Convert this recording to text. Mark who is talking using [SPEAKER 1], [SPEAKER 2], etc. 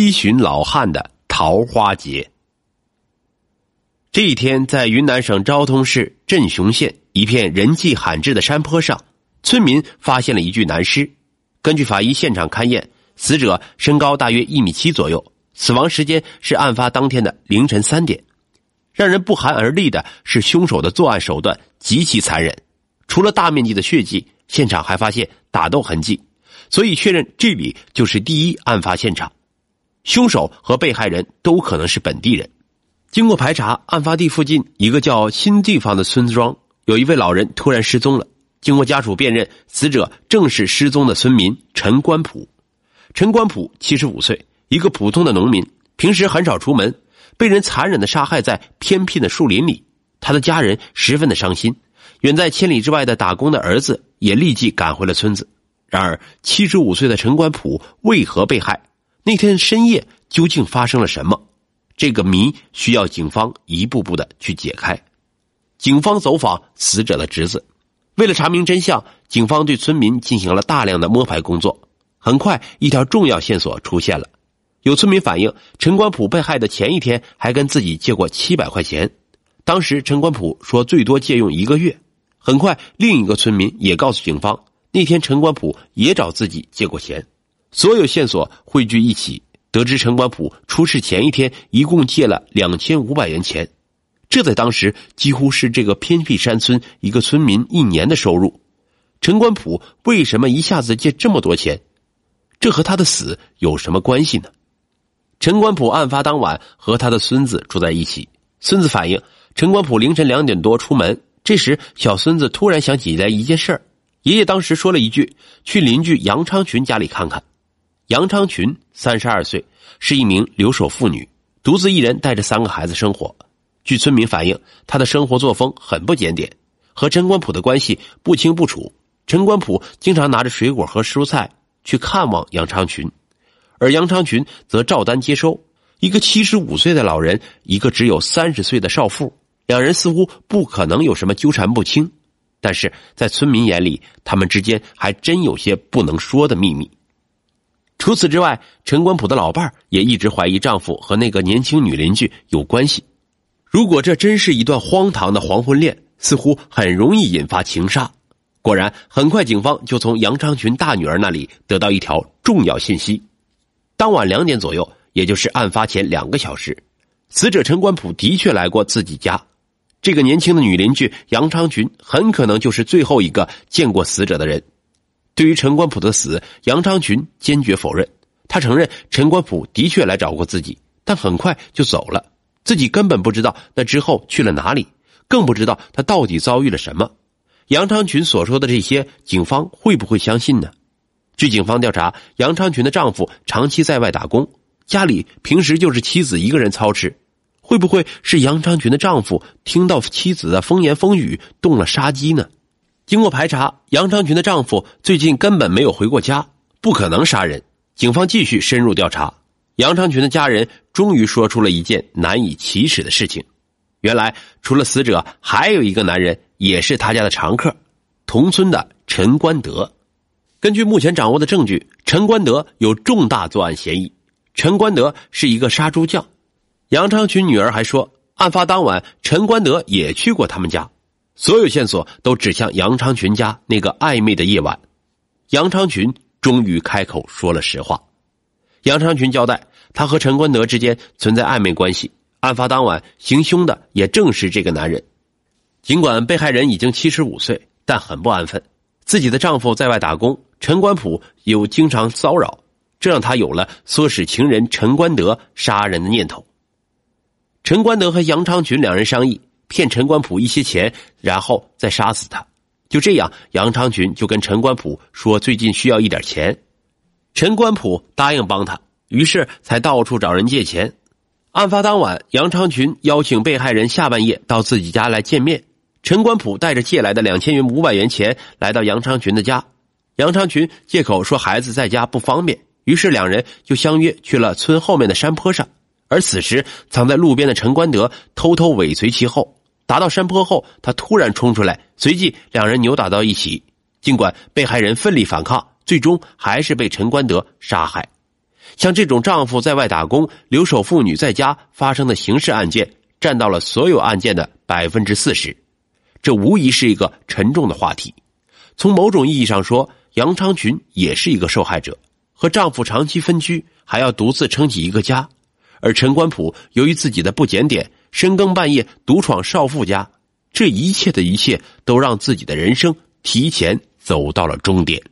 [SPEAKER 1] 七旬老汉的桃花劫。这一天，在云南省昭通市镇雄县一片人迹罕至的山坡上，村民发现了一具男尸。根据法医现场勘验，死者身高大约一米七左右，死亡时间是案发当天的凌晨三点。让人不寒而栗的是，凶手的作案手段极其残忍，除了大面积的血迹，现场还发现打斗痕迹，所以确认这里就是第一案发现场。凶手和被害人都可能是本地人。经过排查，案发地附近一个叫新地方的村庄，有一位老人突然失踪了。经过家属辨认，死者正是失踪的村民陈官普。陈官普七十五岁，一个普通的农民，平时很少出门，被人残忍的杀害在偏僻的树林里。他的家人十分的伤心，远在千里之外的打工的儿子也立即赶回了村子。然而，七十五岁的陈官普为何被害？那天深夜究竟发生了什么？这个谜需要警方一步步的去解开。警方走访死者的侄子，为了查明真相，警方对村民进行了大量的摸排工作。很快，一条重要线索出现了。有村民反映，陈官普被害的前一天还跟自己借过七百块钱。当时陈官普说最多借用一个月。很快，另一个村民也告诉警方，那天陈官普也找自己借过钱。所有线索汇聚一起。得知陈官普出事前一天一共借了两千五百元钱，这在当时几乎是这个偏僻山村一个村民一年的收入。陈官普为什么一下子借这么多钱？这和他的死有什么关系呢？陈官普案发当晚和他的孙子住在一起，孙子反映陈官普凌晨两点多出门，这时小孙子突然想起来一件事儿，爷爷当时说了一句：“去邻居杨昌群家里看看。”杨昌群三十二岁，是一名留守妇女，独自一人带着三个孩子生活。据村民反映，他的生活作风很不检点，和陈官普的关系不清不楚。陈官普经常拿着水果和蔬菜去看望杨昌群，而杨昌群则照单接收。一个七十五岁的老人，一个只有三十岁的少妇，两人似乎不可能有什么纠缠不清。但是在村民眼里，他们之间还真有些不能说的秘密。除此之外，陈官普的老伴儿也一直怀疑丈夫和那个年轻女邻居有关系。如果这真是一段荒唐的黄昏恋，似乎很容易引发情杀。果然，很快警方就从杨昌群大女儿那里得到一条重要信息：当晚两点左右，也就是案发前两个小时，死者陈官普的确来过自己家。这个年轻的女邻居杨昌群很可能就是最后一个见过死者的人。对于陈官普的死，杨昌群坚决否认。他承认陈官普的确来找过自己，但很快就走了，自己根本不知道那之后去了哪里，更不知道他到底遭遇了什么。杨昌群所说的这些，警方会不会相信呢？据警方调查，杨昌群的丈夫长期在外打工，家里平时就是妻子一个人操持。会不会是杨昌群的丈夫听到妻子的风言风语，动了杀机呢？经过排查，杨昌群的丈夫最近根本没有回过家，不可能杀人。警方继续深入调查，杨昌群的家人终于说出了一件难以启齿的事情：原来，除了死者，还有一个男人也是他家的常客，同村的陈官德。根据目前掌握的证据，陈官德有重大作案嫌疑。陈官德是一个杀猪匠。杨昌群女儿还说，案发当晚，陈官德也去过他们家。所有线索都指向杨昌群家那个暧昧的夜晚，杨昌群终于开口说了实话。杨昌群交代，他和陈官德之间存在暧昧关系，案发当晚行凶的也正是这个男人。尽管被害人已经七十五岁，但很不安分，自己的丈夫在外打工，陈官普又经常骚扰，这让他有了唆使情人陈官德杀人的念头。陈官德和杨昌群两人商议。骗陈官普一些钱，然后再杀死他。就这样，杨昌群就跟陈官普说最近需要一点钱，陈官普答应帮他，于是才到处找人借钱。案发当晚，杨昌群邀请被害人下半夜到自己家来见面。陈官普带着借来的两千元五百元钱来到杨昌群的家，杨昌群借口说孩子在家不方便，于是两人就相约去了村后面的山坡上。而此时，藏在路边的陈官德偷偷尾随其后。达到山坡后，他突然冲出来，随即两人扭打到一起。尽管被害人奋力反抗，最终还是被陈官德杀害。像这种丈夫在外打工，留守妇女在家发生的刑事案件，占到了所有案件的百分之四十。这无疑是一个沉重的话题。从某种意义上说，杨昌群也是一个受害者，和丈夫长期分居，还要独自撑起一个家。而陈官普由于自己的不检点，深更半夜独闯少妇家，这一切的一切，都让自己的人生提前走到了终点。